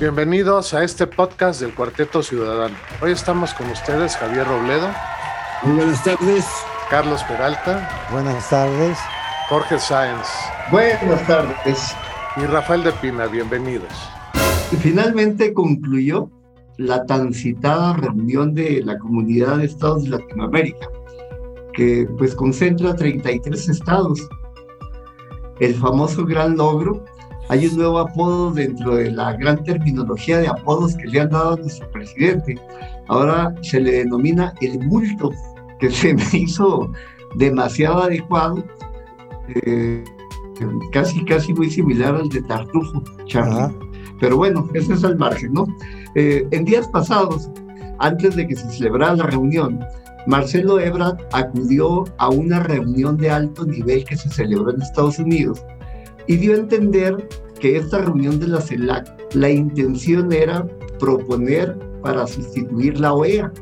Bienvenidos a este podcast del Cuarteto Ciudadano. Hoy estamos con ustedes Javier Robledo. Muy buenas tardes. Carlos Peralta. Buenas tardes. Jorge Sáenz. Buenas tardes. Y Rafael de Pina, bienvenidos. Y finalmente concluyó la tan citada reunión de la Comunidad de Estados de Latinoamérica, que pues concentra 33 estados. El famoso gran logro hay un nuevo apodo dentro de la gran terminología de apodos que le han dado a nuestro presidente. Ahora se le denomina el bulto, que se me hizo demasiado adecuado, eh, casi, casi muy similar al de Tartufo, Charlie. Pero bueno, eso es al margen, ¿no? Eh, en días pasados, antes de que se celebrara la reunión, Marcelo Ebrard acudió a una reunión de alto nivel que se celebró en Estados Unidos y dio a entender que esta reunión de la CELAC, la intención era proponer para sustituir la OEA.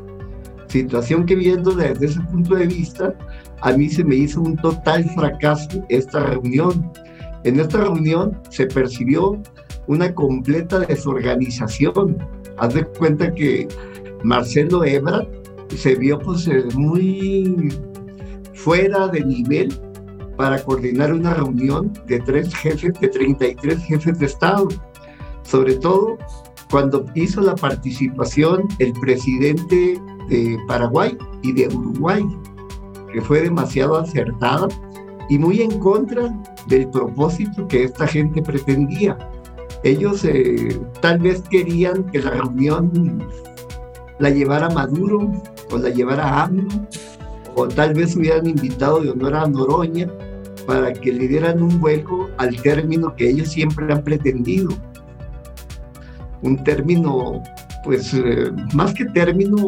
Situación que viendo desde ese punto de vista, a mí se me hizo un total fracaso esta reunión. En esta reunión se percibió una completa desorganización. Haz de cuenta que Marcelo Ebrard se vio pues muy fuera de nivel para coordinar una reunión de tres jefes, de 33 jefes de Estado. Sobre todo cuando hizo la participación el presidente de Paraguay y de Uruguay, que fue demasiado acertada y muy en contra del propósito que esta gente pretendía. Ellos eh, tal vez querían que la reunión la llevara Maduro o la llevara AMLO o tal vez hubieran invitado de honor a Noroña para que le dieran un vuelco al término que ellos siempre han pretendido. Un término, pues, eh, más que término,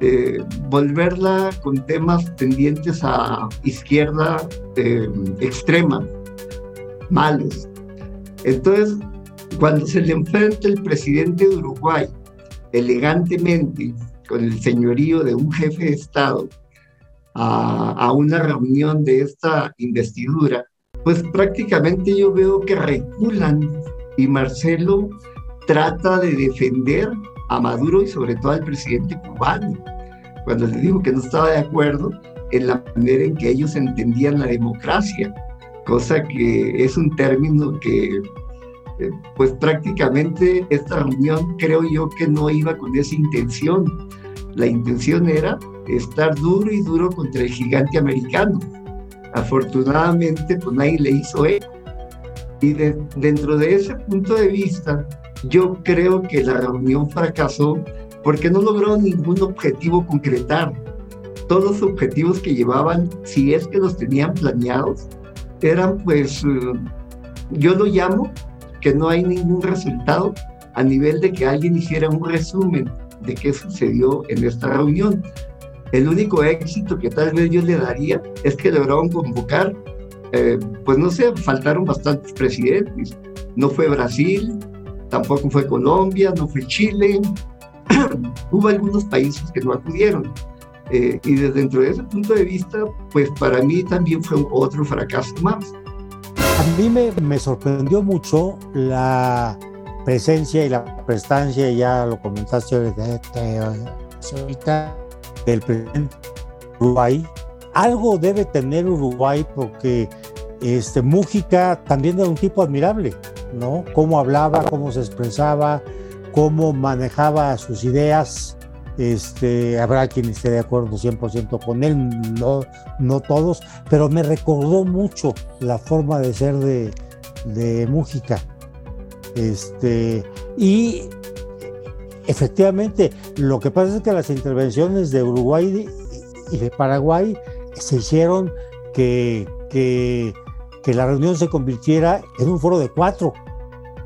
eh, volverla con temas tendientes a izquierda eh, extrema, malos. Entonces, cuando se le enfrenta el presidente de Uruguay elegantemente con el señorío de un jefe de Estado, a, una reunión de esta investidura, pues prácticamente yo veo que reculan y Marcelo trata de defender a Maduro y sobre todo al presidente cubano, cuando le digo que no estaba de acuerdo en la manera en que ellos entendían la democracia, cosa que es un término que eh, pues prácticamente esta reunión creo yo que no iba con esa intención. La intención era estar duro y duro contra el gigante americano. Afortunadamente, pues nadie le hizo eco. Y dentro de ese punto de vista, yo creo que la reunión fracasó porque no logró ningún objetivo concretar. Todos los objetivos que llevaban, si es que los tenían planeados, eran pues, eh, yo lo llamo que no hay ningún resultado a nivel de que alguien hiciera un resumen de qué sucedió en esta reunión. El único éxito que tal vez yo le daría es que lograron convocar, eh, pues no sé, faltaron bastantes presidentes. No fue Brasil, tampoco fue Colombia, no fue Chile. Hubo algunos países que no acudieron. Eh, y desde dentro de ese punto de vista, pues para mí también fue otro fracaso más. A mí me, me sorprendió mucho la presencia y la prestancia, ya lo comentaste ahorita, del presidente Uruguay. Algo debe tener Uruguay porque este, Mújica también era un tipo admirable, ¿no? Cómo hablaba, cómo se expresaba, cómo manejaba sus ideas. Este, habrá quien esté de acuerdo 100% con él, no, no todos, pero me recordó mucho la forma de ser de, de Mújica. Este, y efectivamente, lo que pasa es que las intervenciones de Uruguay y de Paraguay se hicieron que, que, la reunión se convirtiera en un foro de cuatro,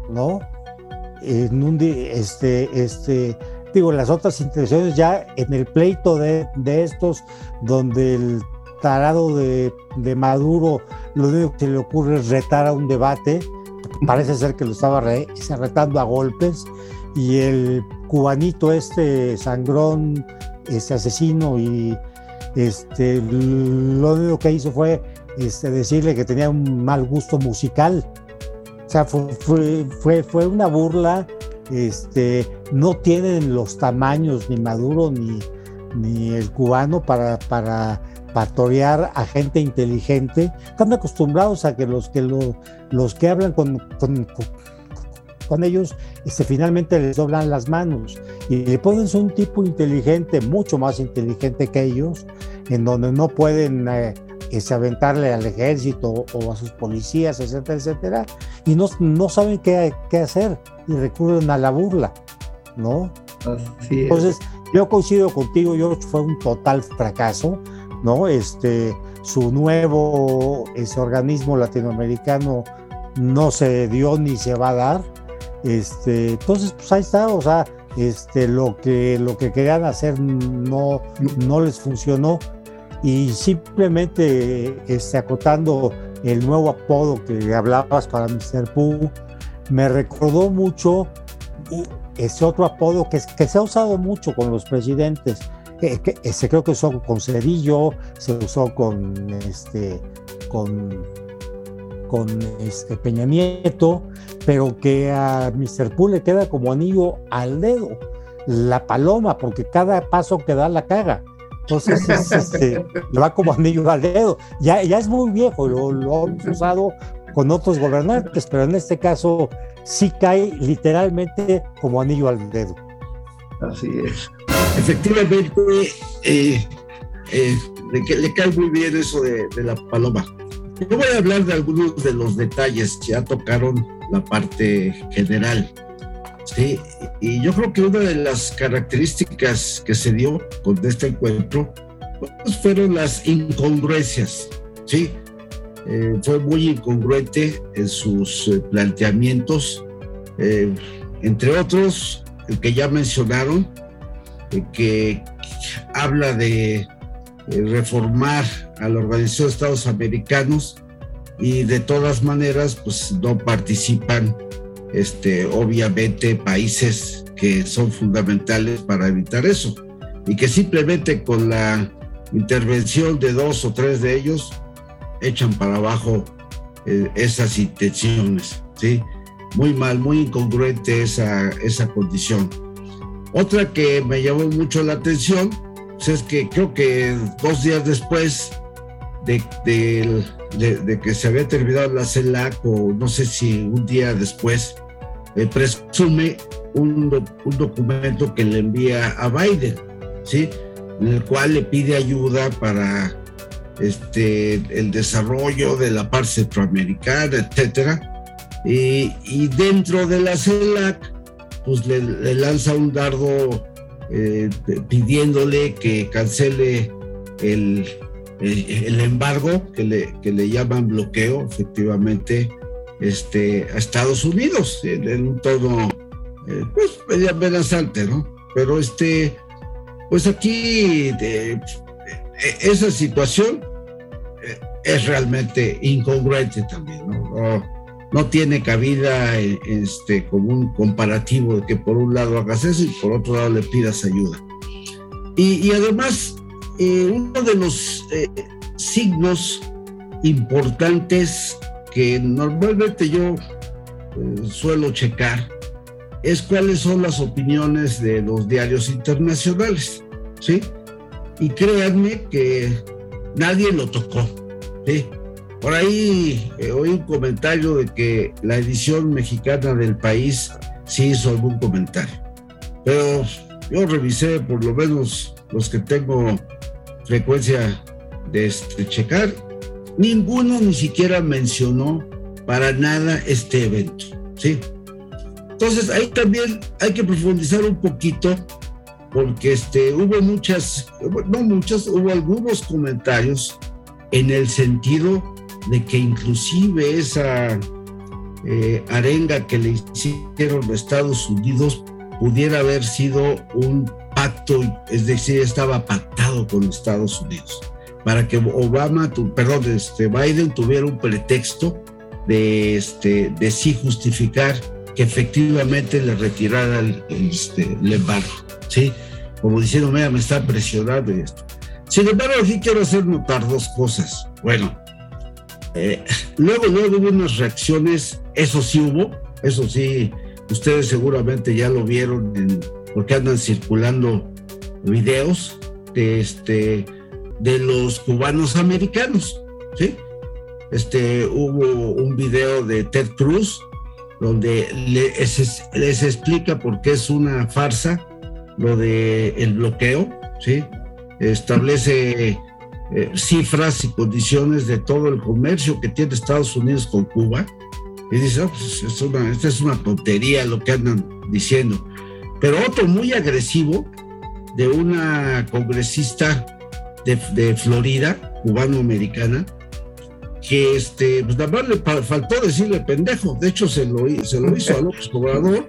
¿no? En un, este, este, digo, las otras intervenciones ya en el pleito de, de estos, donde el tarado de, Maduro lo único que se le ocurre es retar a un debate, parece ser que lo estaba retando a golpes, y el cubanito este sangrón, este asesino y este lo único que hizo fue este, decirle que tenía un mal gusto musical. O sea, fue, fue, fue, una burla este, no tienen los tamaños ni Maduro ni, ni el cubano para, para pastorear a gente inteligente. Están acostumbrados a que los que, los que hablan con ellos este, finalmente les doblan las manos y le ponen un tipo inteligente, mucho más inteligente que ellos, en donde no pueden eh, este, aventarle al ejército o a sus policías, etcétera, etcétera, y no, no saben qué, qué hacer y recurren a la burla, ¿no? Entonces, yo coincido contigo, yo fue un total fracaso, ¿no? Este, su nuevo ese organismo latinoamericano no se dio ni se va a dar. Este, entonces, pues ahí está, o sea, este, lo, que, lo que querían hacer no, no les funcionó y simplemente este, acotando el nuevo apodo que hablabas para Mr. Pooh, me recordó mucho ese otro apodo que, se ha usado mucho con los presidentes, que, creo que usó con Cedillo, se usó con este con con este Peña Nieto, pero que a Mr. Pooh le queda como anillo al dedo, la paloma, porque cada paso que da la caga. Entonces este, le va como anillo al dedo. Ya, ya es muy viejo, lo, lo hemos usado con otros gobernantes, pero en este caso sí cae literalmente como anillo al dedo. Así es. Efectivamente, eh, eh, le, cae muy bien eso de, la paloma. Yo voy a hablar de algunos de los detalles, ya tocaron la parte general. Sí, y yo creo que una de las características que se dio con este encuentro pues, fueron las incongruencias. Sí, eh, fue muy incongruente en sus eh, planteamientos, eh, entre otros, el que ya mencionaron, que habla de reformar a la Organización de Estados Americanos y de todas maneras, pues no participan, este, obviamente, países que son fundamentales para evitar eso y que simplemente con la intervención de dos o tres de ellos echan para abajo eh, esas intenciones, ¿sí? Muy mal, muy incongruente esa, esa condición. Otra que me llamó mucho la atención pues, es que creo que dos días después de, que se había terminado la CELAC, o no sé si un día después, eh, presume un, un, documento que le envía a Biden, ¿sí? En el cual le pide ayuda para este, el desarrollo de la parte centroamericana, etcétera. Y, dentro de la CELAC, pues le, lanza un dardo eh, pidiéndole que cancele el, el, embargo que le, que le llaman bloqueo, efectivamente, este, a Estados Unidos, en, un tono, eh, pues, medio amenazante, ¿no? Pero este, pues aquí e, esa situación eh, es realmente incongruente también, ¿no? no, tiene cabida este, como un comparativo de que por un lado hagas eso y por otro lado le pidas ayuda. Y, además, eh, uno de los eh, signos importantes que normalmente yo suelo checar es cuáles son las opiniones de los diarios internacionales, ¿sí? Y créanme que nadie lo tocó, ¿sí? Por ahí eh, oí un comentario de que la edición mexicana del país sí hizo algún comentario, pero yo revisé por lo menos los que tengo frecuencia de este, checar, ninguno ni siquiera mencionó para nada este evento, ¿sí? Entonces ahí también hay que profundizar un poquito porque este, hubo muchas, no muchas, hubo algunos comentarios en el sentido de que inclusive esa eh, arenga que le hicieron los Estados Unidos pudiera haber sido un pacto, es decir, estaba pactado con Estados Unidos, para que Obama, perdón, este, Biden tuviera un pretexto de, este, de sí justificar que efectivamente le retirara el, este, embargo, ¿sí? Como diciendo, mira, me está presionando esto. Sin embargo, aquí quiero hacer notar dos cosas. Bueno, eh, luego, luego hubo unas reacciones, eso sí hubo, eso sí, ustedes seguramente ya lo vieron porque andan circulando videos de, este, de los cubanos americanos, ¿sí? Este, hubo un video de Ted Cruz donde les, explica por qué es una farsa lo de el bloqueo, ¿sí? Establece eh, cifras y condiciones de todo el comercio que tiene Estados Unidos con Cuba. Y dice, pues esta es una tontería lo que andan diciendo. Pero otro muy agresivo de una congresista de, de Florida, cubano-americana, que este, pues nada más le faltó decirle pendejo. De hecho, se lo, se lo hizo a López Obrador,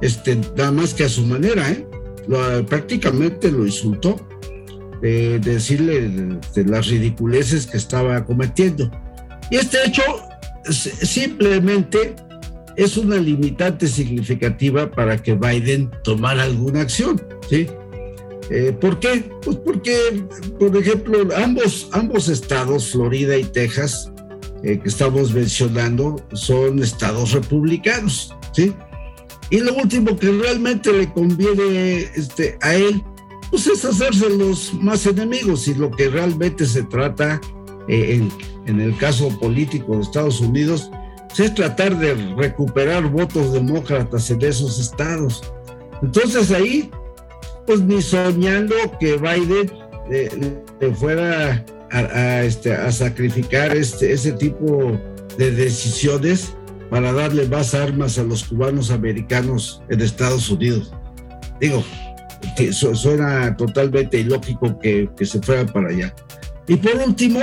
este, nada más que a su manera, ¿eh? prácticamente lo insultó de, decirle de, las ridiculeces que estaba cometiendo. Y este hecho simplemente es una limitante significativa para que Biden tomara alguna acción, ¿sí? Eh, ¿Por qué? Pues porque, por ejemplo, ambos, ambos estados, Florida y Texas, eh, que estamos mencionando, son estados republicanos, ¿sí? Y lo último que realmente le conviene este, a él pues es hacerse los más enemigos y lo que realmente se trata eh, en, el caso político de Estados Unidos es tratar de recuperar votos demócratas en esos estados. Entonces ahí, pues ni soñando que Biden eh, fuera a, este, a sacrificar este, ese tipo de decisiones para darle más armas a los cubanos americanos en Estados Unidos. Digo, que suena totalmente ilógico que, se fueran para allá. Y por último,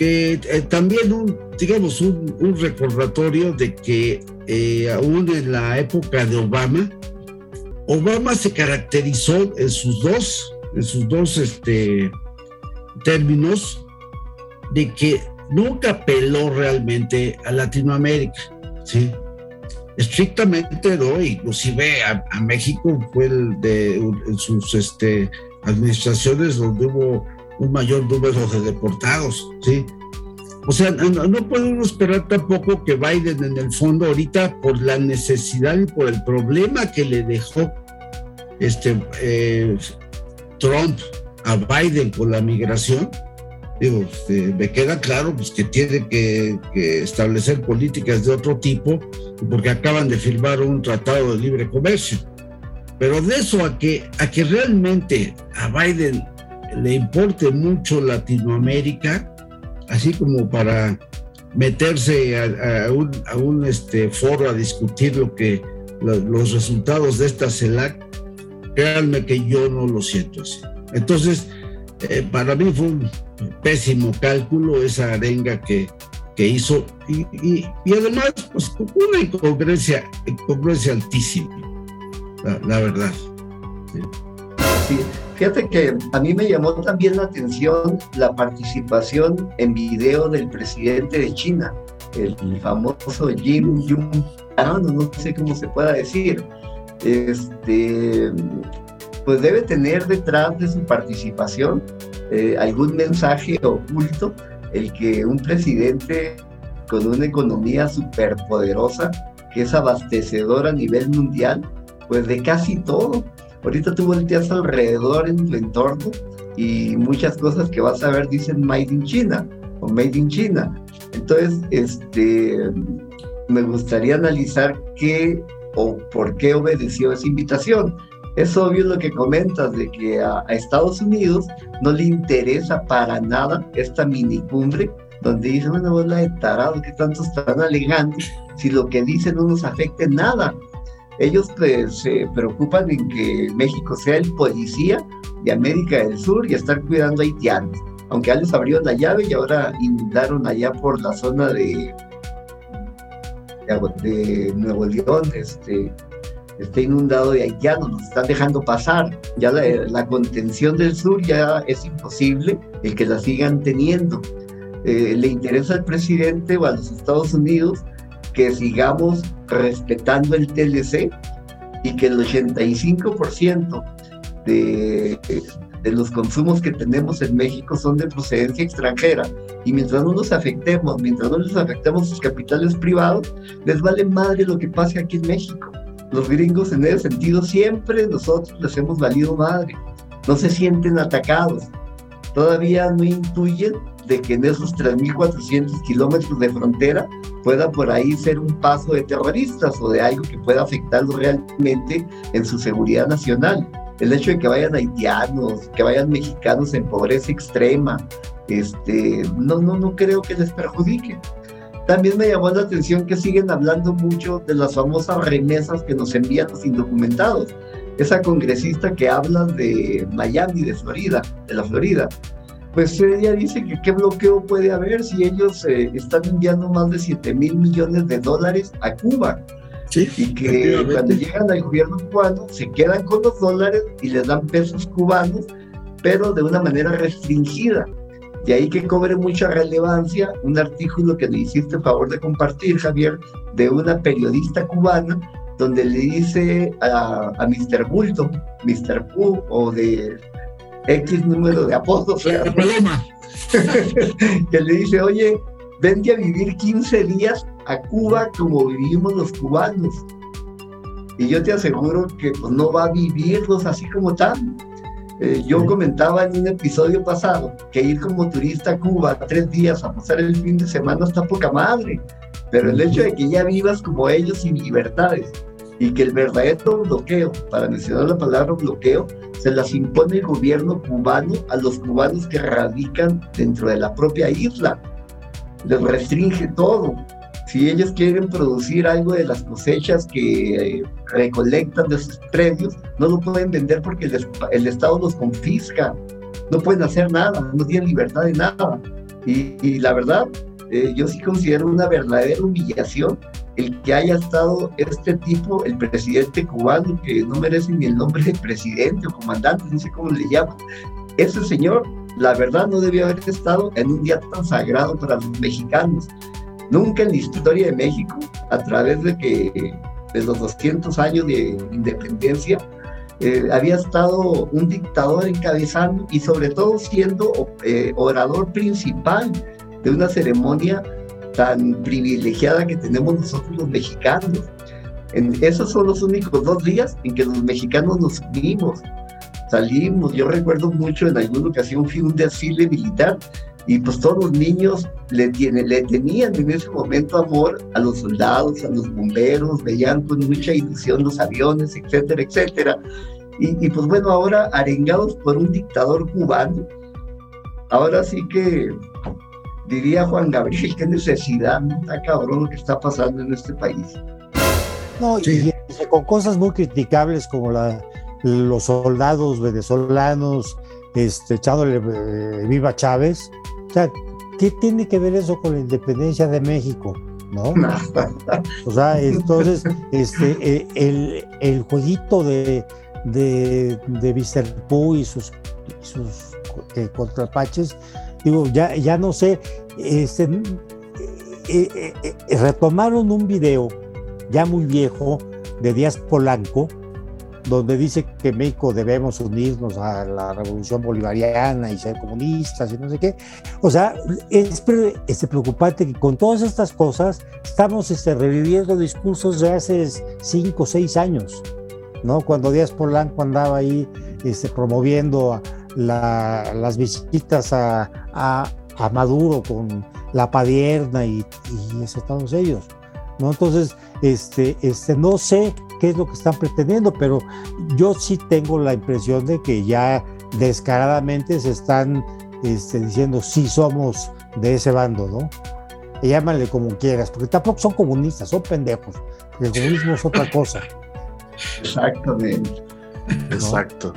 eh, también un, digamos, un, recordatorio de que eh, aún en la época de Obama, Obama se caracterizó en sus dos, en sus dos este, términos de que nunca apeló realmente a Latinoamérica, ¿sí? estrictamente no, inclusive a, a México fue el de en sus este, administraciones donde hubo un mayor número de deportados, ¿sí? O sea, no, podemos esperar tampoco que Biden en el fondo ahorita por la necesidad y por el problema que le dejó este eh, Trump a Biden con la migración, digo, este, me queda claro pues, que tiene que, establecer políticas de otro tipo, porque acaban de firmar un tratado de libre comercio. Pero de eso a que, a que realmente a Biden le importe mucho Latinoamérica, así como para meterse a, un, este, foro a discutir lo que, los resultados de esta CELAC, créanme que yo no lo siento así. Entonces, eh, para mí fue un pésimo cálculo esa arenga que, que hizo y, y, además pues una incongruencia, incongruencia altísima, la, verdad. Sí. Fíjate que a mí me llamó también la atención la participación en video del presidente de China, el famoso Jim Jung, no sé cómo se pueda decir. Este, pues debe tener detrás de su participación eh, algún mensaje oculto, el que un presidente con una economía superpoderosa, que es abastecedor a nivel mundial, pues de casi todo. Ahorita tú volteas alrededor en tu entorno y muchas cosas que vas a ver dicen Made in China o Made in China. Entonces, este, me gustaría analizar qué o por qué obedeció esa invitación es obvio lo que comentas de que a, Estados Unidos no le interesa para nada esta mini cumbre donde dicen, bueno, vos la de tarado que tanto están alegando si lo que dicen no nos afecte nada. Ellos pues, se preocupan en que México sea el policía de América del Sur y estar cuidando a haitianos. Aunque ya les abrieron la llave y ahora inundaron allá por la zona de, de Nuevo León, este, está inundado de haitianos, nos están dejando pasar. Ya la, contención del sur ya es imposible el que la sigan teniendo. Eh, le interesa al presidente o a los Estados Unidos que sigamos respetando el TLC y que el 85% de, de los consumos que tenemos en México son de procedencia extranjera. Y mientras no nos afectemos, mientras no les afectemos sus capitales privados, les vale madre lo que pase aquí en México. Los gringos en ese sentido siempre nosotros les hemos valido madre. No se sienten atacados. Todavía no intuyen de que en esos 3.400 kilómetros de frontera pueda por ahí ser un paso de terroristas o de algo que pueda afectarlos realmente en su seguridad nacional. El hecho de que vayan haitianos, que vayan mexicanos en pobreza extrema, este, no, no, no creo que les perjudique. También me llamó la atención que siguen hablando mucho de las famosas remesas que nos envían los indocumentados. Esa congresista que habla de Miami, de Florida, de la Florida, pues ella dice que qué bloqueo puede haber si ellos eh, están enviando más de 7 mil millones de dólares a Cuba. y que cuando llegan al gobierno cubano se quedan con los dólares y les dan pesos cubanos, pero de una manera restringida. De ahí que cobre mucha relevancia un artículo que le hiciste favor de compartir, Javier, de una periodista cubana, donde le dice a, a Mr. Bulto, Mr. Pu, o de X número de apodos. que le dice, oye, vente a vivir 15 días a Cuba como vivimos los cubanos. Y yo te aseguro que pues, no va a vivirlos así como tal. Eh, yo comentaba en un episodio pasado que ir como turista a Cuba tres días a pasar el fin de semana está poca madre, pero el hecho de que ya vivas como ellos sin libertades y que el verdadero bloqueo, para mencionar la palabra bloqueo, se las impone el gobierno cubano a los cubanos que radican dentro de la propia isla. Les restringe todo. Si ellos quieren producir algo de las cosechas que eh, recolectan de sus predios, no lo pueden vender porque el, Estado los confisca. No pueden hacer nada, no tienen libertad de nada. Y, la verdad, eh, yo sí considero una verdadera humillación el que haya estado este tipo, el presidente cubano, que no merece ni el nombre de presidente o comandante, no sé cómo le llaman, ese señor, la verdad, no debió haber estado en un día tan sagrado para los mexicanos. Nunca en la historia de México, a través de que de los 200 años de independencia, eh, había estado un dictador encabezando y sobre todo siendo eh, orador principal de una ceremonia tan privilegiada que tenemos nosotros los mexicanos. En, esos son los únicos dos días en que los mexicanos nos unimos, salimos. Yo recuerdo mucho en alguna ocasión fui un desfile militar y pues todos los niños le tenían en ese momento amor a los soldados, a los bomberos, veían con mucha ilusión los aviones, etcétera, etcétera. Y, y pues bueno, ahora arengados por un dictador cubano, ahora sí que diría Juan Gabriel, qué necesidad, ¿no? está cabrón lo que está pasando en este país. No, y, con cosas muy criticables como la, los soldados venezolanos este, echándole eh, viva Chávez. O sea, ¿qué tiene que ver eso con la independencia de México? ¿No? o sea, entonces, este, eh, el, el jueguito de, de, de Mr. Pooh y sus, sus eh, contrapaches digo, ya, ya no sé, este, eh, eh, eh, retomaron un video ya muy viejo de Díaz Polanco, donde dice que México debemos unirnos a la revolución bolivariana y ser comunistas y no sé qué. O sea, es este, preocupante que con todas estas cosas estamos este, reviviendo discursos de hace cinco o seis años, ¿no? Cuando Díaz Polanco andaba ahí este, promoviendo las visitas a, Maduro con la Padierna y, y todos ellos. ¿no? Entonces, este, este, no sé qué es lo que están pretendiendo, pero yo sí tengo la impresión de que ya descaradamente se están este, diciendo sí somos de ese bando, ¿no? llámale como quieras, porque tampoco son comunistas, son pendejos. El comunismo es otra cosa. Exactamente. Exacto.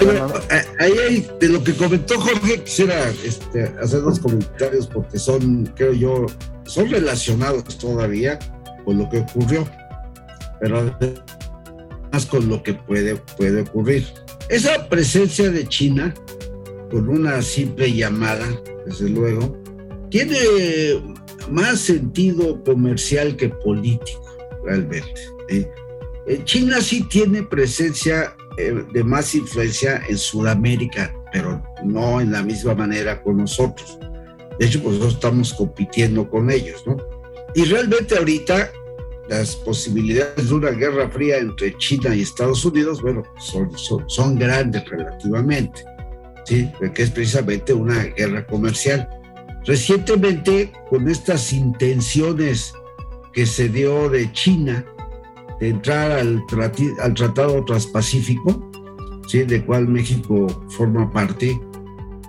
Eh, ahí de lo que comentó Jorge, quisiera este, hacer dos comentarios porque son, creo yo, son relacionados todavía con lo que ocurrió, pero además con lo que puede, puede ocurrir. Esa presencia de China, con una simple llamada, desde luego, tiene más sentido comercial que político, realmente. Eh, China sí tiene presencia de más influencia en Sudamérica, pero no en la misma manera con nosotros. De hecho, pues nosotros estamos compitiendo con ellos, ¿no? Y realmente ahorita las posibilidades de una guerra fría entre China y Estados Unidos, bueno, son, son, son grandes relativamente, ¿sí? Porque es precisamente una guerra comercial. Recientemente, con estas intenciones que se dio de China entrar al, al Tratado Transpacífico, ¿sí? de cual México forma parte,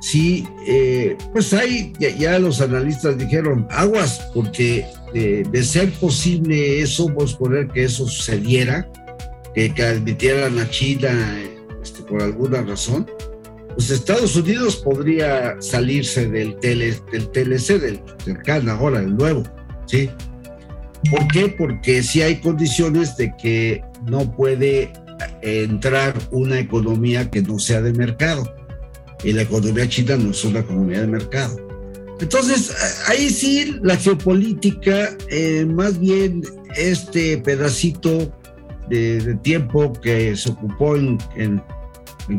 sí, eh, pues ahí ya, los analistas dijeron, aguas, porque de ser posible eso, vamos a poner que eso sucediera, que, admitieran a China este, por alguna razón, pues Estados Unidos podría salirse del, del TLC, del, del CAN ahora, el nuevo, ¿sí? ¿Por qué? Porque sí hay condiciones de que no puede entrar una economía que no sea de mercado. Y la economía china no es una economía de mercado. Entonces, ahí sí la geopolítica, eh, más bien este pedacito de, tiempo que se ocupó en,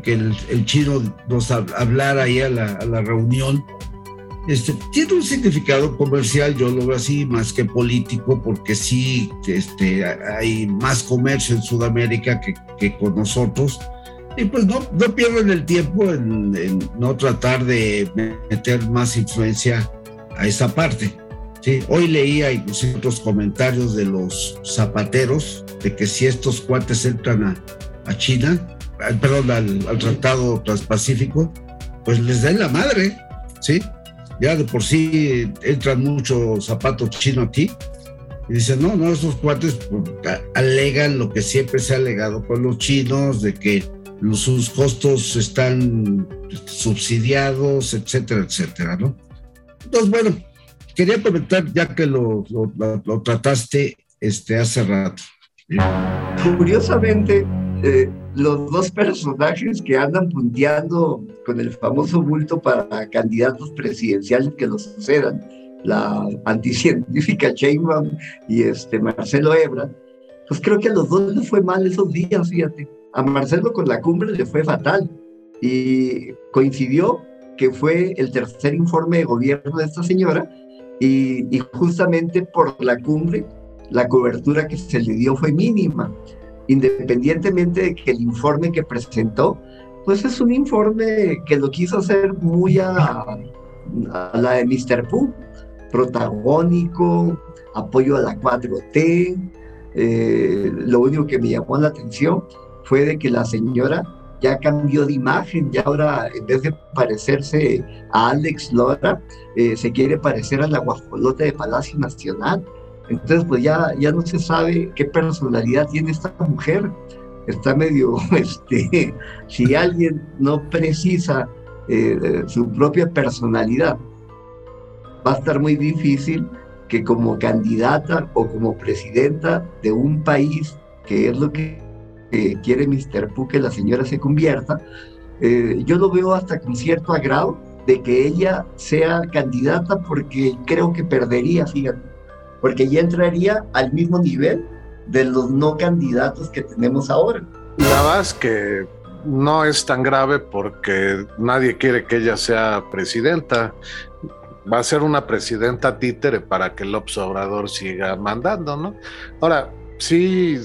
que el, chino nos hablara ahí a la, a la reunión, este, tiene un significado comercial, yo lo veo así, más que político, porque sí este, hay más comercio en Sudamérica que, que con nosotros. Y pues no, no pierden el tiempo en, no tratar de meter más influencia a esa parte. Sí, hoy leía incluso otros comentarios de los zapateros de que si estos cuates entran a, a China, perdón, al, al Tratado Transpacífico, pues les den la madre, ¿sí? Ya de por sí entran muchos zapatos chinos aquí. Y dicen, no, no, esos cuates pues, alegan lo que siempre se ha alegado con los chinos, de que sus costos están subsidiados, etcétera, etcétera, ¿no? Entonces, bueno, quería comentar, ya que lo, lo, trataste este, hace rato. Curiosamente, eh, los dos personajes que andan punteando con el famoso bulto para candidatos presidenciales que los sucedan, la anticientífica Sheinbaum y este Marcelo Ebra, pues creo que a los dos les fue mal esos días, fíjate. A Marcelo con la cumbre le fue fatal y coincidió que fue el tercer informe de gobierno de esta señora y, y justamente por la cumbre la cobertura que se le dio fue mínima independientemente de que el informe que presentó, pues es un informe que lo quiso hacer muy a, la de Mr. Pooh, protagónico, apoyo a la 4T. Eh, lo único que me llamó la atención fue de que la señora ya cambió de imagen, ya ahora en vez de parecerse a Alex Lora, eh, se quiere parecer a la guajolota de Palacio Nacional. Entonces, pues ya, ya no se sabe qué personalidad tiene esta mujer. Está medio, este, si alguien no precisa eh, su propia personalidad, va a estar muy difícil que como candidata o como presidenta de un país, que es lo que quiere Mr. Pu que la señora se convierta, eh, yo lo veo hasta con cierto agrado de que ella sea candidata porque creo que perdería, fíjate porque ya entraría al mismo nivel de los no candidatos que tenemos ahora. Verdad es que no es tan grave porque nadie quiere que ella sea presidenta. Va a ser una presidenta títere para que López Obrador siga mandando, ¿no? Ahora, sí,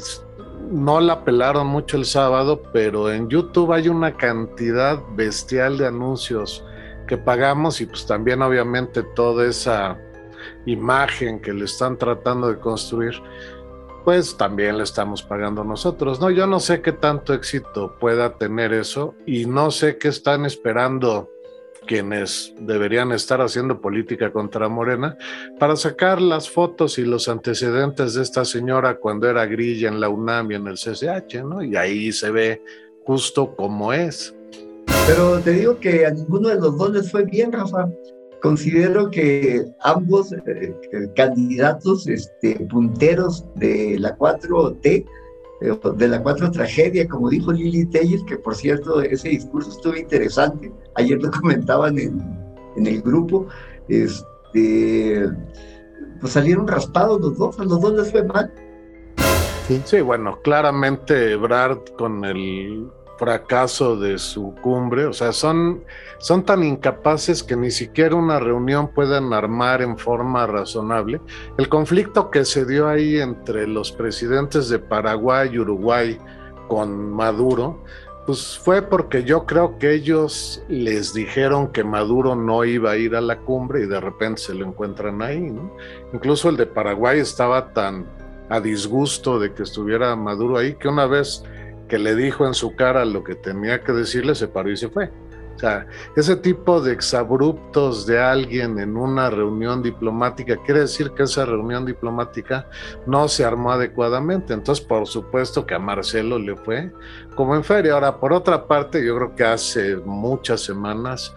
no la pelaron mucho el sábado, pero en YouTube hay una cantidad bestial de anuncios que pagamos y pues también obviamente toda esa imagen que le están tratando de construir, pues también le estamos pagando nosotros, ¿no? Yo no sé qué tanto éxito pueda tener eso y no sé qué están esperando quienes deberían estar haciendo política contra Morena para sacar las fotos y los antecedentes de esta señora cuando era grilla en la UNAM y en el CCH, ¿no? Y ahí se ve justo cómo es. Pero te digo que a ninguno de los dos les fue bien, Rafa considero que ambos eh, candidatos este, punteros de la 4T, eh, de la 4 tragedia, como dijo Lili Telles, que por cierto ese discurso estuvo interesante, ayer lo comentaban en, el grupo, este, pues salieron raspados los dos, a los dos les fue mal. Sí. sí, bueno, claramente Brad con el fracaso de su cumbre, o sea, son, son tan incapaces que ni siquiera una reunión pueden armar en forma razonable. El conflicto que se dio ahí entre los presidentes de Paraguay y Uruguay con Maduro, pues fue porque yo creo que ellos les dijeron que Maduro no iba a ir a la cumbre y de repente se lo encuentran ahí. Incluso el de Paraguay estaba tan a disgusto de que estuviera Maduro ahí que una vez que le dijo en su cara lo que tenía que decirle, se paró y se fue. O sea, ese tipo de exabruptos de alguien en una reunión diplomática quiere decir que esa reunión diplomática no se armó adecuadamente. Entonces, por supuesto que a Marcelo le fue como en feria. Ahora, por otra parte, yo creo que hace muchas semanas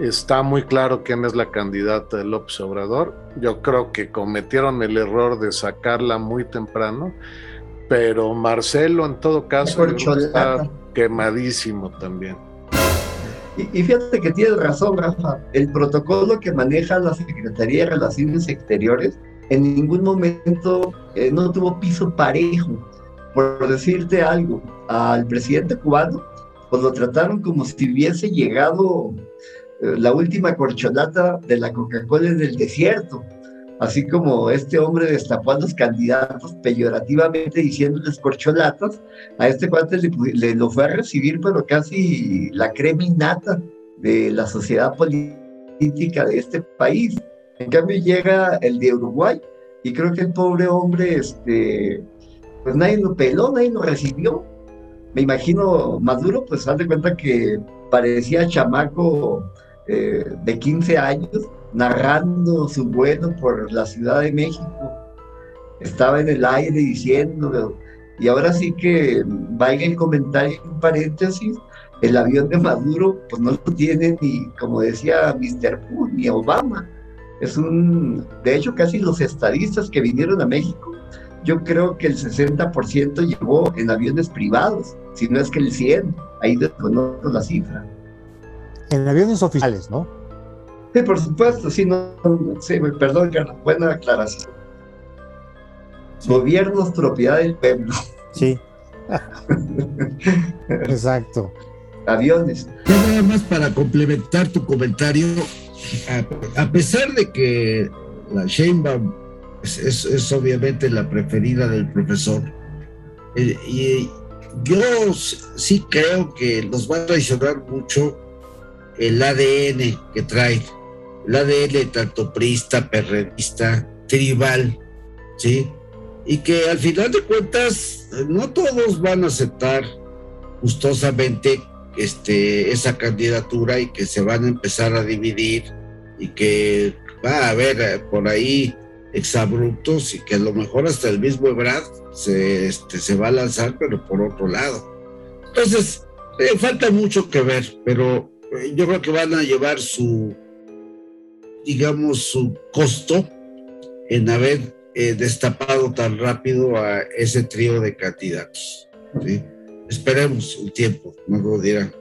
está muy claro quién es la candidata del López Obrador. Yo creo que cometieron el error de sacarla muy temprano pero Marcelo en todo caso está quemadísimo también. Y, fíjate que tienes razón, Rafa. El protocolo que maneja la Secretaría de Relaciones Exteriores en ningún momento eh, no tuvo piso parejo. Por decirte algo, al presidente cubano, pues lo trataron como si hubiese llegado eh, la última corcholata de la Coca-Cola en el desierto así como este hombre destapó a los candidatos peyorativamente diciéndoles corcholatas, a este cuate le, lo fue a recibir, pero casi la creminata de la sociedad política de este país. En cambio llega el de Uruguay y creo que el pobre hombre, este, pues nadie lo peló, nadie lo recibió. Me imagino Maduro, pues haz de cuenta que parecía chamaco eh, de 15 años narrando su vuelo por la Ciudad de México. Estaba en el aire diciendo, y ahora sí que vaya el comentario en paréntesis, el avión de Maduro pues no lo tiene ni, como decía Mr. Pooh, ni Obama. Es un, de hecho casi los estadistas que vinieron a México, yo creo que el 60% llegó en aviones privados, si no es que el 100, ahí desconozco la cifra. En aviones oficiales, ¿no? Sí, por supuesto, sí, no, sí, perdón, buena aclaración. Gobiernos propiedad del pueblo. Sí. Exacto. Aviones. nada más para complementar tu comentario, a, pesar de que la Sheinbaum es, obviamente la preferida del profesor, eh, y yo sí creo que nos va a traicionar mucho el ADN que trae el ADN tanto prista, perredista, tribal, ¿sí? Y que al final de cuentas no todos van a aceptar gustosamente este, esa candidatura y que se van a empezar a dividir y que va a haber eh, por ahí exabruptos y que a lo mejor hasta el mismo Ebrard se, este, se va a lanzar, pero por otro lado. Entonces, eh, falta mucho que ver, pero eh, yo creo que van a llevar su, digamos, su costo en haber eh, destapado tan rápido a ese trío de candidatos. Esperemos un tiempo, no lo dirán.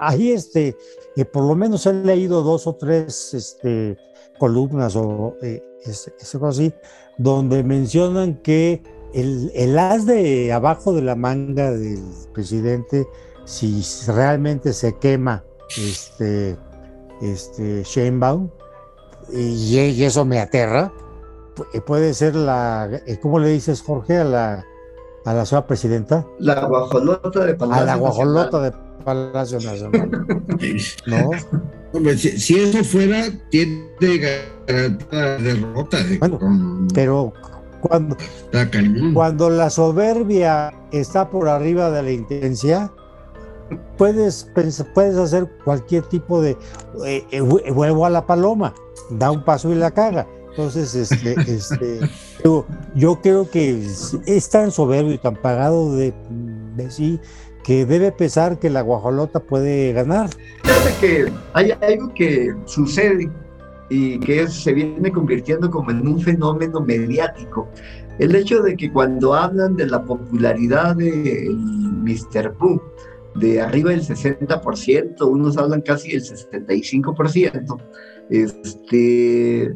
Ahí, este, eh, por lo menos he leído dos o tres este, columnas o eh, así, donde mencionan que el, el as de abajo de la manga del presidente, si realmente se quema este, este, Sheinbaum, y, eso me aterra. Puede ser la, eh, ¿cómo le dices, Jorge, a la, a la señora presidenta? La guajolota de Palacio A la guajolota de Palacio Nacional. ¿No? Hombre, si, eso fuera, tiene garantía derrota. bueno, pero cuando, cuando la soberbia está por arriba de la intensidad, puedes, puedes hacer cualquier tipo de eh, eh, huevo a la paloma, da un paso y la caga. Entonces, este, este, yo, creo que es, tan soberbio y tan pagado de, sí que debe pesar que la guajolota puede ganar. Fíjate que hay algo que sucede y que se viene convirtiendo como en un fenómeno mediático. El hecho de que cuando hablan de la popularidad de Mr. Pooh, de arriba del 60%, unos hablan casi del 75%. Este,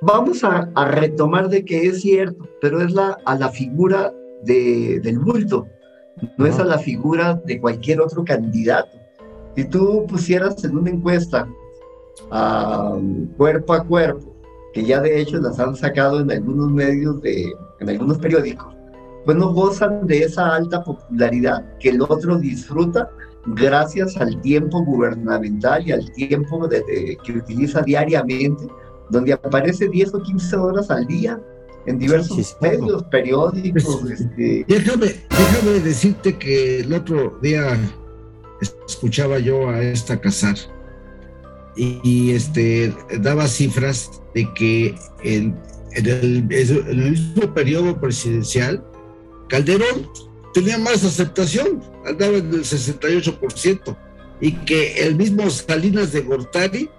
vamos a, retomar de que es cierto, pero es la, a la figura de, del bulto. no es a la figura de cualquier otro candidato. Si tú pusieras en una encuesta a cuerpo a cuerpo, que ya de hecho las han sacado en algunos medios, de, en algunos periódicos, pues no gozan de esa alta popularidad que el otro disfruta gracias al tiempo gubernamental y al tiempo de, que utiliza diariamente, donde aparece 10 o 15 horas al día en diversos medios, periódicos. Pues, este... déjame, déjame decirte que el otro día escuchaba yo a esta Casar y, este daba cifras de que en, el, en el mismo periodo presidencial Calderón tenía más aceptación, andaba en el 68%, y que el mismo Salinas de Gortari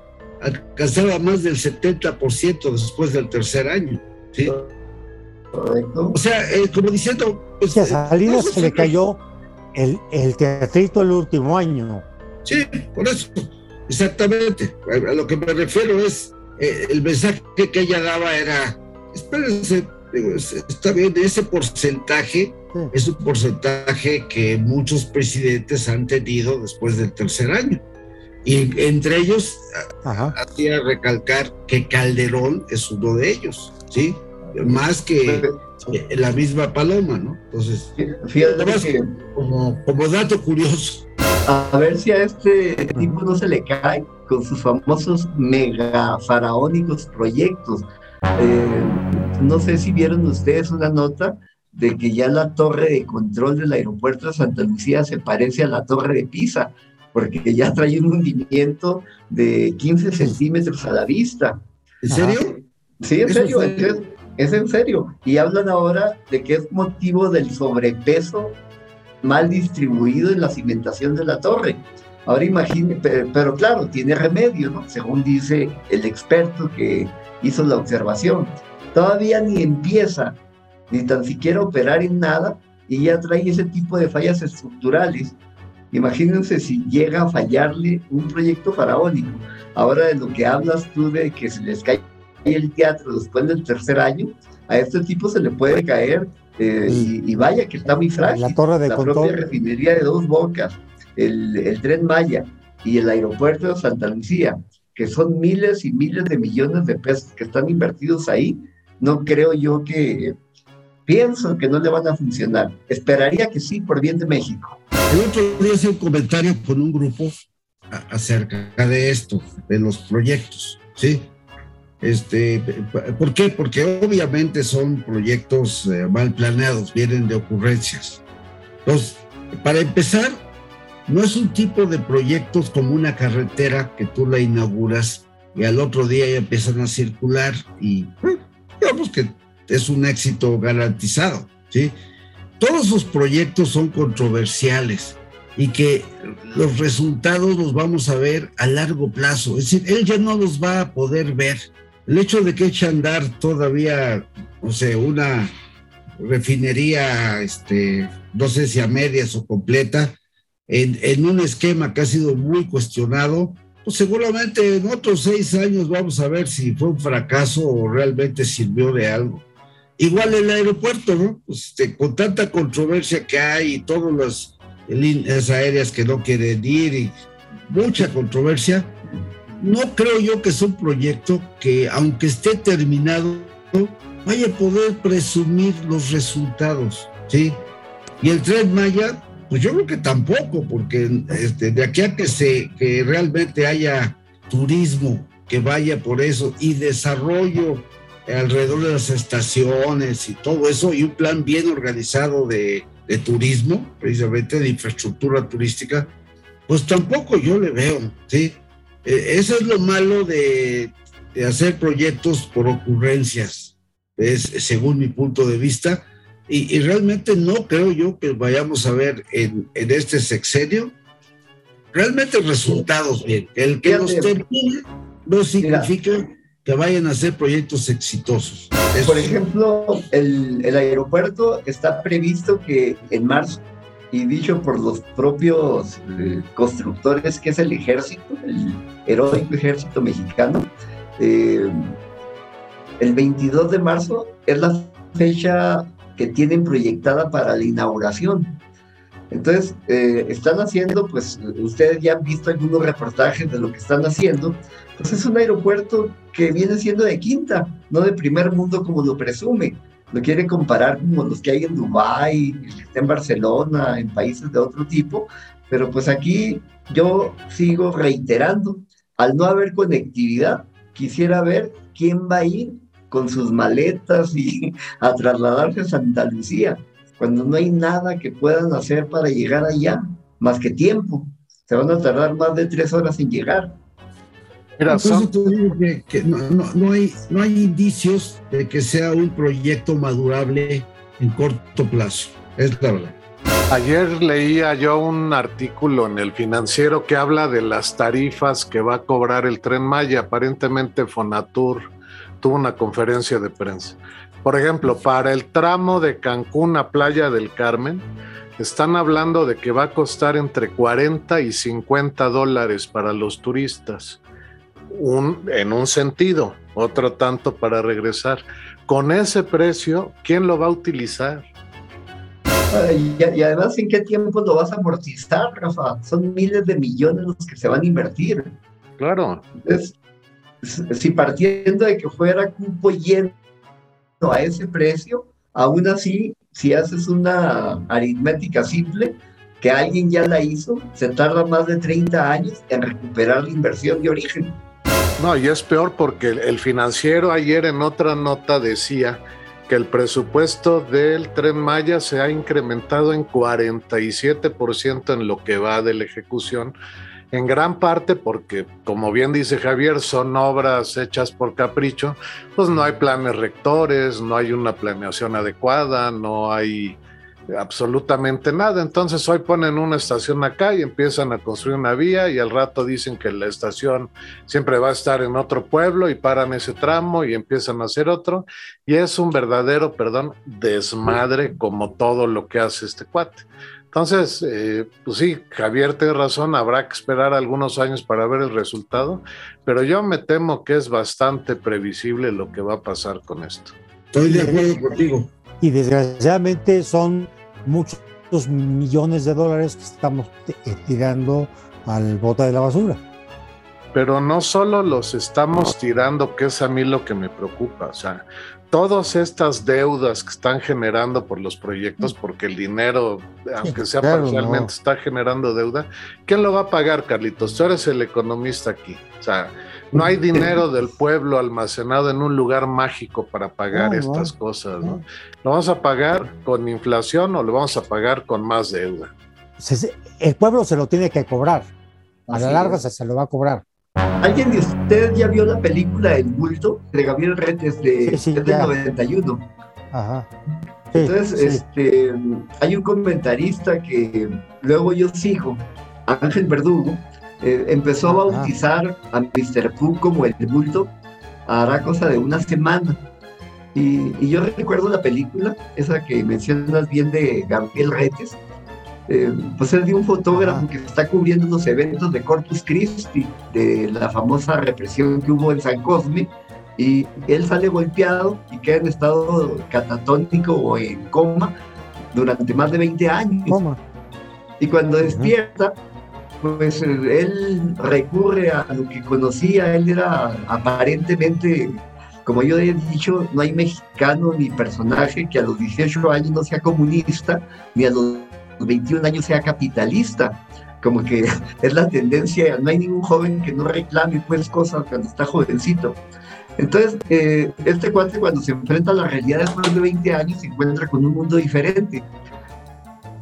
alcanzaba más del 70% después del tercer año. ¿sí? O sea, eh, como diciendo... Pues, a Salinas se le cayó el, el teatrito el último año. Sí, por eso, exactamente. A lo que me refiero es, eh, el mensaje que ella daba era, espérense, está bien, ese porcentaje es un porcentaje que muchos presidentes han tenido después del tercer año. Y entre ellos hacía recalcar que Calderón es uno de ellos, ¿sí? Más que la misma Paloma, ¿no? Entonces, fíjate como, como dato curioso. A ver si a este tipo no se le cae con sus famosos mega faraónicos proyectos. Eh, no sé si vieron ustedes una nota de que ya la torre de control del aeropuerto de Santa Lucía se parece a la torre de Pisa, porque ya trae un hundimiento de 15 centímetros a la vista. ¿En serio? Sí, en serio, es, en serio. Y hablan ahora de que es motivo del sobrepeso mal distribuido en la cimentación de la torre. Ahora imagine, pero, pero, claro, tiene remedio, ¿no? Según dice el experto que hizo la observación. Todavía ni empieza ni tan siquiera operar en nada y ya trae ese tipo de fallas estructurales. Imagínense si llega a fallarle un proyecto faraónico. Ahora de lo que hablas tú de que se les cae el teatro después del tercer año, a este tipo se le puede caer eh, y, vaya que está muy frágil. La torre de la propia refinería de dos bocas, el, el tren Maya y el aeropuerto de Santa Lucía, que son miles y miles de millones de pesos que están invertidos ahí, no creo yo que pienso que no le van a funcionar. Esperaría que sí, por bien de México. El otro día hice un comentario con un grupo acerca de esto, de los proyectos, ¿sí? Este, ¿Por qué? Porque obviamente son proyectos eh, mal planeados, vienen de ocurrencias. Entonces, para empezar, no es un tipo de proyectos como una carretera que tú la inauguras y al otro día ya empiezan a circular y digamos que es un éxito garantizado, ¿sí? Todos los proyectos son controversiales y que los resultados los vamos a ver a largo plazo. Es decir, él ya no los va a poder ver. El hecho de que eche a andar todavía, no sé, una refinería, este, no sé si a medias o completa, en, en un esquema que ha sido muy cuestionado, pues seguramente en otros seis años vamos a ver si fue un fracaso o realmente sirvió de algo. Igual el aeropuerto, ¿no? Pues, este, con tanta controversia que hay y todas las líneas aéreas que no quieren ir y mucha controversia, no creo yo que es un proyecto que, aunque esté terminado, vaya a poder presumir los resultados, ¿sí? Y el tren Maya, pues yo creo que tampoco, porque este, de aquí a que, se, que realmente haya turismo que vaya por eso y desarrollo alrededor de las estaciones y todo eso, y un plan bien organizado de, turismo, precisamente de infraestructura turística, pues tampoco yo le veo, ¿sí? E, eso es lo malo de, hacer proyectos por ocurrencias, es según mi punto de vista, y, realmente no creo yo que vayamos a ver en, este sexenio realmente resultados bien. El que los termine no significa que vayan a ser proyectos exitosos. Por ejemplo, el, el, aeropuerto está previsto que en marzo, y dicho por los propios eh, constructores, que es el ejército, el heroico ejército mexicano, eh, el 22 de marzo es la fecha que tienen proyectada para la inauguración. Entonces, eh, están haciendo, pues ustedes ya han visto algunos reportajes de lo que están haciendo, pues es un aeropuerto que viene siendo de quinta, no de primer mundo como lo presume. Lo quiere comparar como los que hay en Dubái, en Barcelona, en países de otro tipo, pero pues aquí yo sigo reiterando, al no haber conectividad, quisiera ver quién va a ir con sus maletas y a trasladarse a Santa Lucía, cuando no hay nada que puedan hacer para llegar allá, más que tiempo. Se van a tardar más de tres horas en llegar. Mira, que, no, hay, no hay indicios de que sea un proyecto madurable en corto plazo. Es la verdad. Ayer leía yo un artículo en el financiero que habla de las tarifas que va a cobrar el tren Maya. Aparentemente Fonatur tuvo una conferencia de prensa. Por ejemplo, para el tramo de Cancún a Playa del Carmen, están hablando de que va a costar entre 40 y 50 dólares para los turistas un, en un sentido, otro tanto para regresar. Con ese precio, ¿quién lo va a utilizar? Y, y, además, ¿en qué tiempo lo vas a amortizar, Rafa? Son miles de millones los que se van a invertir. Claro. Si partiendo de que fuera cupo lleno a ese precio, aún así, si haces una aritmética simple, que alguien ya la hizo, se tarda más de 30 años en recuperar la inversión de origen. No, y es peor porque el financiero ayer en otra nota decía que el presupuesto del tren Maya se ha incrementado en 47% en lo que va de la ejecución, en gran parte porque, como bien dice Javier, son obras hechas por capricho, pues no hay planes rectores, no hay una planeación adecuada, no hay absolutamente nada. Entonces hoy ponen una estación acá y empiezan a construir una vía y al rato dicen que la estación siempre va a estar en otro pueblo y paran ese tramo y empiezan a hacer otro. Y es un verdadero, perdón, desmadre como todo lo que hace este cuate. Entonces, eh, pues sí, Javier tiene razón, habrá que esperar algunos años para ver el resultado, pero yo me temo que es bastante previsible lo que va a pasar con esto. Estoy de acuerdo contigo. Y desgraciadamente son muchos millones de dólares que estamos eh, tirando al bote de la basura. Pero no solo los estamos tirando, que es a mí lo que me preocupa, o sea, todas estas deudas que están generando por los proyectos, porque el dinero, aunque sea parcialmente, está generando deuda, ¿quién lo va a pagar, Carlitos? Tú eres el economista aquí, o sea, no hay dinero del pueblo almacenado en un lugar mágico para pagar estas cosas, ¿no? ¿Lo vamos a pagar con inflación o lo vamos a pagar con más deuda? El pueblo se lo tiene que cobrar. A la larga se, lo va a cobrar. ¿Alguien de ustedes ya vio la película El Bulto de Gabriel Retes de, 91? Ajá. Entonces, este, hay un comentarista que luego yo sigo, Ángel Verdugo, eh, empezó a bautizar a Mr. Pooh como el bulto, hará cosa de una semana. Y, yo recuerdo la película, esa que mencionas bien de Gabriel Retes, eh, pues es de un fotógrafo que está cubriendo los eventos de Corpus Christi, de la famosa represión que hubo en San Cosme, y él sale golpeado y queda en estado catatónico o en coma durante más de 20 años. Y cuando despierta, pues él recurre a lo que conocía, él era aparentemente, como yo he dicho, no hay mexicano ni personaje que a los 18 años no sea comunista, ni a los 21 años sea capitalista. Como que es la tendencia, no hay ningún joven que no reclame pues cosas cuando está jovencito. Entonces, eh, este cuate cuando se enfrenta a la realidad después de 20 años se encuentra con un mundo diferente.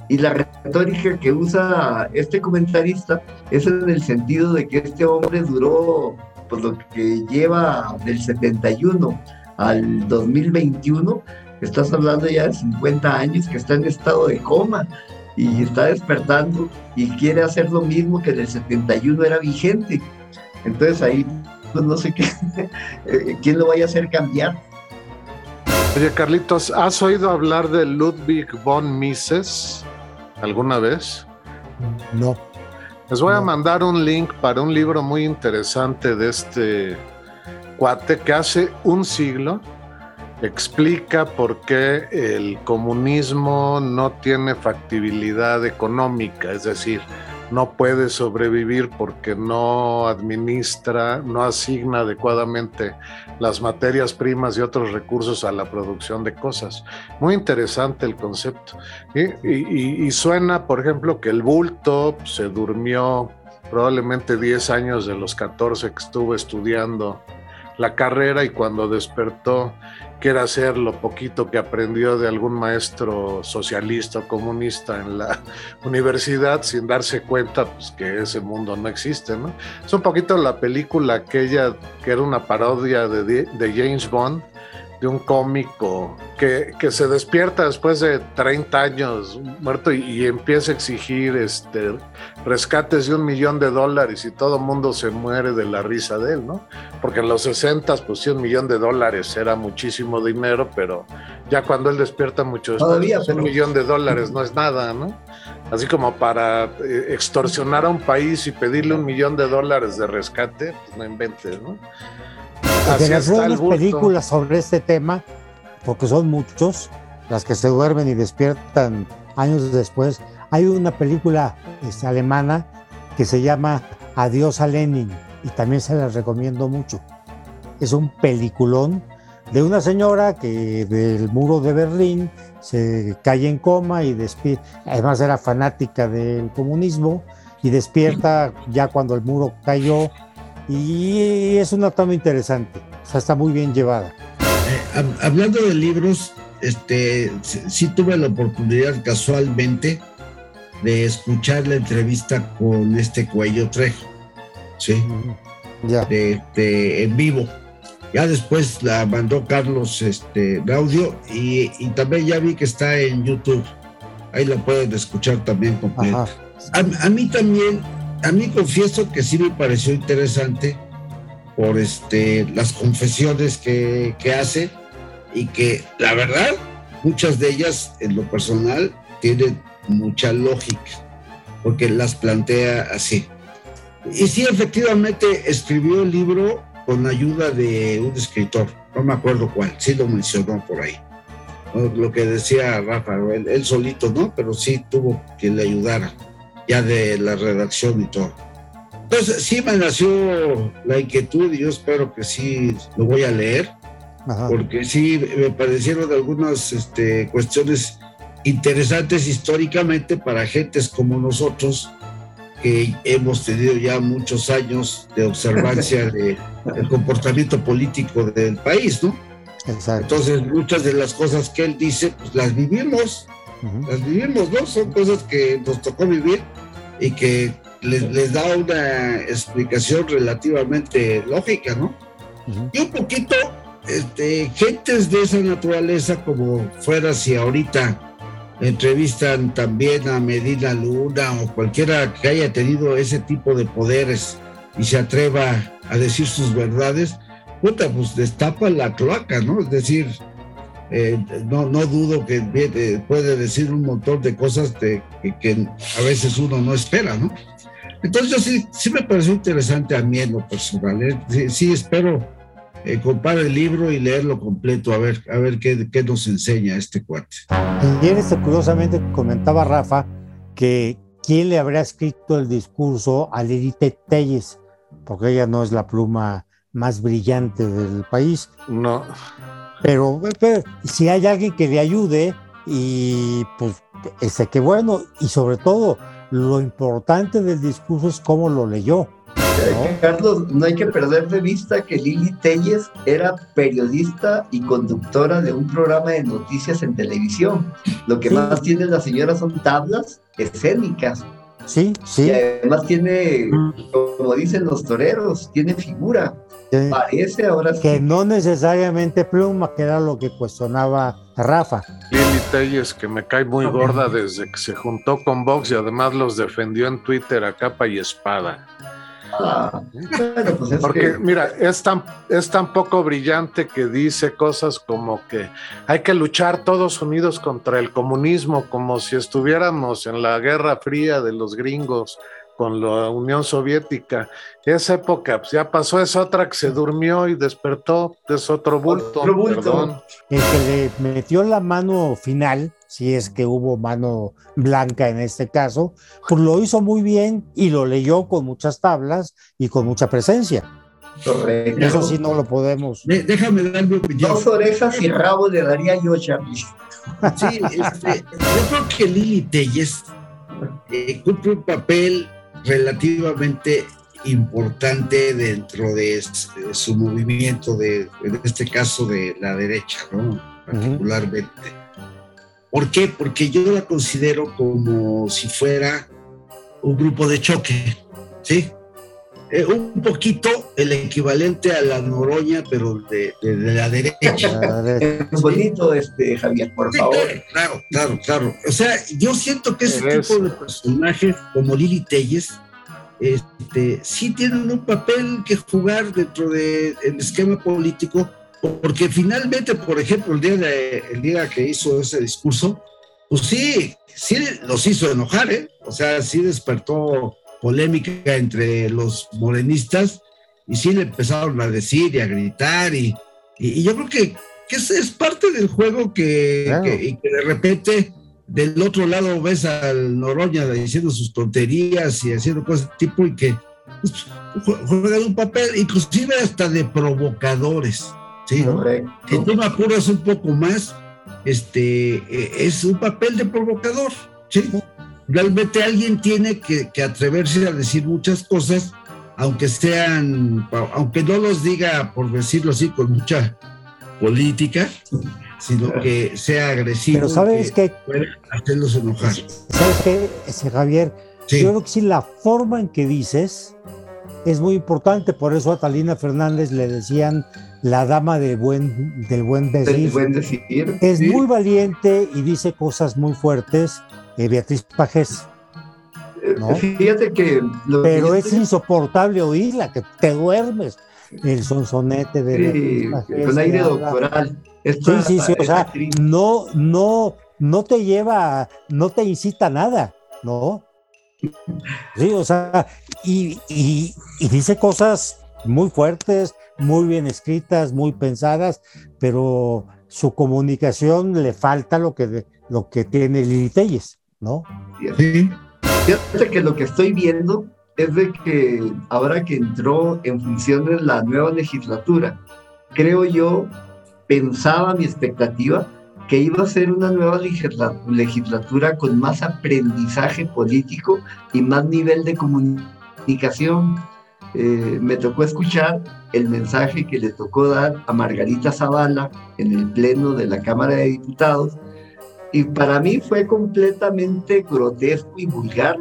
Y la retórica que usa este comentarista es en el sentido de que este hombre duró, pues lo que lleva del 71 al 2021, estás hablando ya de 50 años, que está en estado de coma y está despertando y quiere hacer lo mismo que en el 71 era vigente. Entonces ahí pues no sé qué, eh, quién lo vaya a hacer cambiar. Oye, Carlitos, ¿has oído hablar de Ludwig von Mises? alguna vez? No. Les voy a mandar un link para un libro muy interesante de este cuate que hace un siglo explica por qué el comunismo no tiene factibilidad económica, es decir, no puede sobrevivir porque no administra, no asigna adecuadamente las materias primas y otros recursos a la producción de cosas. Muy interesante el concepto. Y, suena, por ejemplo, que el bulto se durmió probablemente 10 años de los 14 que estuvo estudiando la carrera y cuando despertó quiere hacer lo poquito que aprendió de algún maestro socialista o comunista en la universidad sin darse cuenta pues, que ese mundo no existe. ¿no? Es un poquito la película aquella que era una parodia de, de James Bond, de un cómico que, que, se despierta después de 30 años muerto y, empieza a exigir este, rescates de un millón de dólares y todo el mundo se muere de la risa de él, ¿no? Porque en los 60 pues sí un millón de dólares era muchísimo dinero, pero ya cuando él despierta mucho Todavía, un millón de dólares no es nada, ¿no? Así como para eh, extorsionar a un país y pedirle un millón de dólares de rescate, pues no inventes, ¿no? Está unas películas sobre este tema, porque son muchos las que se duermen y despiertan años después. Hay una película este, alemana que se llama Adiós a Lenin y también se la recomiendo mucho. Es un peliculón de una señora que del muro de Berlín se cae en coma y despierta, además era fanática del comunismo y despierta ya cuando el muro cayó y es una toma interesante, o sea, está muy bien llevada. Eh, hablando de libros, este, sí tuve la oportunidad casualmente de escuchar la entrevista con este Cuello Trejo, ¿sí? Ya. De, en vivo. Ya después la mandó Carlos este, Gaudio y, y, también ya vi que está en YouTube. Ahí la pueden escuchar también completa. A, a, mí también a mí confieso que sí me pareció interesante por este, las confesiones que, hace y que la verdad, muchas de ellas en lo personal tienen mucha lógica, porque las plantea así. Y sí, efectivamente, escribió el libro con ayuda de un escritor, no me acuerdo cuál, sí lo mencionó por ahí. Lo que decía Rafa, él solito, ¿no? Pero sí tuvo quien le ayudara ya de la redacción y todo. Entonces, sí me nació la inquietud y yo espero que sí lo voy a leer, porque sí me parecieron algunas este, cuestiones interesantes históricamente para gentes como nosotros, que hemos tenido ya muchos años de observancia del comportamiento político del país, ¿no? Exacto. Entonces, muchas de las cosas que él dice, pues las vivimos las vivimos, ¿no? Son cosas que nos tocó vivir y que les, da una explicación relativamente lógica, ¿no? Y un poquito, este, gentes de esa naturaleza, como fuera si ahorita entrevistan también a Medina Luna o cualquiera que haya tenido ese tipo de poderes y se atreva a decir sus verdades, puta, pues destapa la cloaca, ¿no? Es decir, eh, no, no dudo que eh, puede decir un montón de cosas que, a veces uno no espera, ¿no? Entonces sí, sí me pareció interesante a mí en lo personal. ¿eh? Sí, espero comprar el libro y leerlo completo, a ver, a ver qué, qué nos enseña este cuate. Ayer, este, curiosamente, comentaba Rafa que quién le habría escrito el discurso a Lili Telles, porque ella no es la pluma más brillante del país. No. Pero, si hay alguien que le ayude, y pues ese que bueno, y sobre todo, lo importante del discurso es cómo lo leyó. Carlos, no hay que perder de vista que Lili Telles era periodista y conductora de un programa de noticias en televisión. Lo que más tiene la señora son tablas escénicas. Sí, sí. Y además tiene, mm. como dicen los toreros, tiene figura. Parece ahora Que no necesariamente pluma, que era lo que cuestionaba Rafa. Lili Telles, que me cae muy gorda desde que se juntó con Vox y además los defendió en Twitter a capa y espada. Ah, pues Porque, mira, es tan, es tan poco brillante que dice cosas como que hay que luchar todos unidos contra el comunismo, como si estuviéramos en la Guerra Fría de los gringos con la Unión Soviética. Esa época pues, ya pasó, es otra que se durmió y despertó, es otro bulto. Otro bulto. Perdón. El que le metió la mano final, si es que hubo mano blanca en este caso, pues lo hizo muy bien y lo leyó con muchas tablas y con mucha presencia. Correcto. Eso sí no lo podemos. De- déjame dar mi opinión. Dos orejas y rabo le daría yo, Charlie. Sí, este, yo creo que Lili Telles eh, cumple un papel relativamente importante dentro de su movimiento, de, en este caso de la derecha, ¿no? Particularmente. ¿Por qué? Porque yo la considero como si fuera un grupo de choque, ¿sí? Eh, un poquito el equivalente a la Noroña, pero de- de- de la derecha. Es bonito, este, Javier, por Sí, favor. claro, claro, claro. O sea, yo siento que ese Eres- tipo de personajes como Lili Telles este, sí tienen un papel que jugar dentro del esquema político, porque finalmente, por ejemplo, el día, de- el día que hizo ese discurso, pues sí, sí los hizo enojar, ¿eh? O sea, sí despertó polémica entre los morenistas y sí le empezaron a decir y a gritar y, y- y yo creo que, que es, es parte del juego que, Claro. que- y que de repente del otro lado ves al Noroña diciendo sus tonterías y haciendo cosas de tipo y que pues, jue- juegan un papel inclusive hasta de provocadores, ¿sí? ¿no? Si tú me apuras un poco más, este, eh, es un papel de provocador, ¿sí? Realmente alguien tiene que, que atreverse a decir muchas cosas, aunque sean, aunque no los diga, por decirlo así, con mucha política, sino que sea agresivo. Pero ¿sabes que hacerlos enojar. ¿Sabes qué, ese Javier? Sí, Yo creo que sí, la forma en que dices es muy importante. Por eso a Talina Fernández le decían la dama de buen, del buen decir. buen decir. Es Sí. muy valiente y dice cosas muy fuertes. Eh, Beatriz Pajés, ¿no? Fíjate que. pero es estoy- insoportable oírla, que te duermes. El sonsonete de Sí, con aire doctoral. Sí, Esta- sí, sí, o sea, actriz, no, no, no te lleva, no te incita a nada, ¿no? Sí, o sea, y, y- y dice cosas muy fuertes, muy bien escritas, muy pensadas, pero su comunicación le falta lo que, lo que tiene Lili Telles, ¿no? sí, Fíjate que lo que estoy viendo es de que ahora que entró en funciones la nueva legislatura, creo yo, pensaba mi expectativa que iba a ser una nueva legisla- legislatura con más aprendizaje político y más nivel de comunicación. Eh, me tocó escuchar el mensaje que le tocó dar a Margarita Zavala en el pleno de la Cámara de Diputados, y para mí fue completamente grotesco y vulgar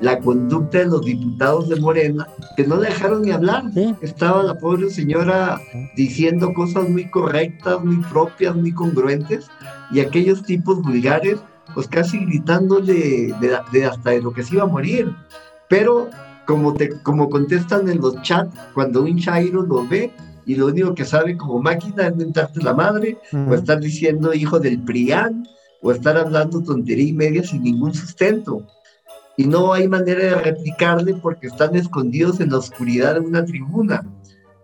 la conducta de los diputados de Morena, que no dejaron ni hablar. Sí. Estaba la pobre señora diciendo cosas muy correctas, muy propias, muy congruentes, y aquellos tipos vulgares, pues casi gritándole de, de hasta de lo que se iba a morir. Pero como, te, como contestan en los chats, cuando un chairo lo ve y lo único que sabe como máquina es mentarte la madre, o estar diciendo hijo del PRIAN, o estar hablando tontería y media sin ningún sustento. Y no hay manera de replicarle porque están escondidos en la oscuridad de una tribuna.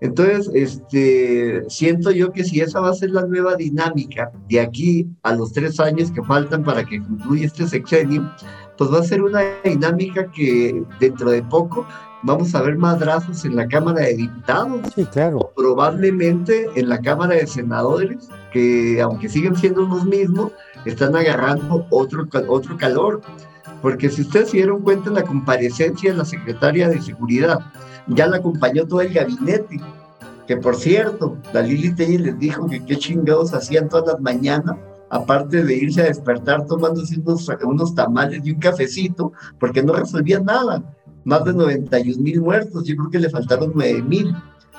Entonces, este, siento yo que si esa va a ser la nueva dinámica de aquí a los tres años que faltan para que concluya este sexenio, pues va a ser una dinámica que dentro de poco vamos a ver madrazos en la Cámara de Diputados Sí, claro. probablemente en la Cámara de Senadores, que aunque siguen siendo los mismos, están agarrando otro, otro calor. Porque si ustedes se dieron cuenta en la comparecencia de la secretaria de Seguridad, ya la acompañó todo el gabinete. Que por cierto, la Lili Tellez les dijo que qué chingados hacían todas las mañanas, aparte de irse a despertar tomándose unos, unos tamales y un cafecito, porque no resolvían nada. Más de 91 mil muertos, yo creo que le faltaron 9 mil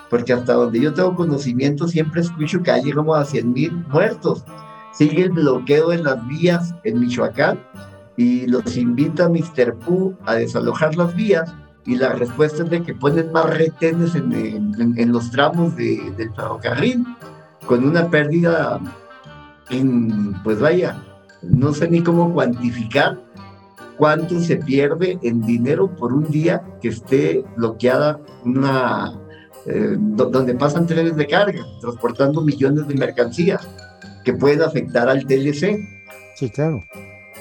porque hasta donde yo tengo conocimiento siempre escucho que ya llegamos a 100 mil muertos. Sigue el bloqueo en las vías en Michoacán y los invita Mr. Pu a desalojar las vías y la respuesta es de que ponen más retenes en, en- los tramos de- del ferrocarril con una pérdida, en, pues vaya, no sé ni cómo cuantificar cuánto se pierde en dinero por un día que esté bloqueada una, eh, donde pasan trenes de carga, transportando millones de mercancías que pueden afectar al TLC. Sí, claro.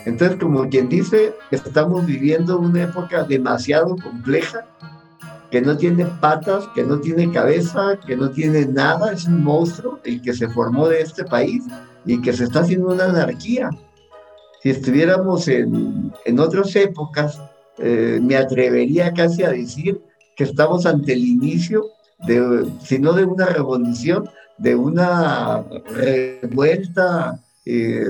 Entonces, como quien dice, estamos viviendo una época demasiado compleja, que no tiene patas, que no tiene cabeza, que no tiene nada, es un monstruo el que se formó de este país y que se está haciendo una anarquía. Si estuviéramos en, en otras épocas, eh, me atrevería casi a decir que estamos ante el inicio de, si no de una revolución, de una revuelta eh,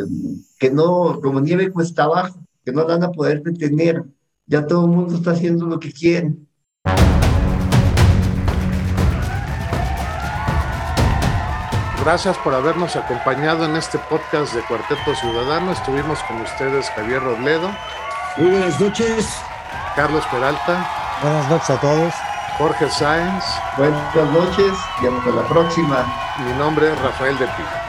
que no, como nieve cuesta abajo, que no van a poder detener. Ya todo el mundo está haciendo lo que quiere. Gracias por habernos acompañado en este podcast de Cuarteto Ciudadano. Estuvimos con ustedes Javier Robledo. Muy buenas noches. Carlos Peralta. Buenas noches a todos. Jorge Sáenz. Buenas noches y hasta la próxima. Mi nombre es Rafael de Pico.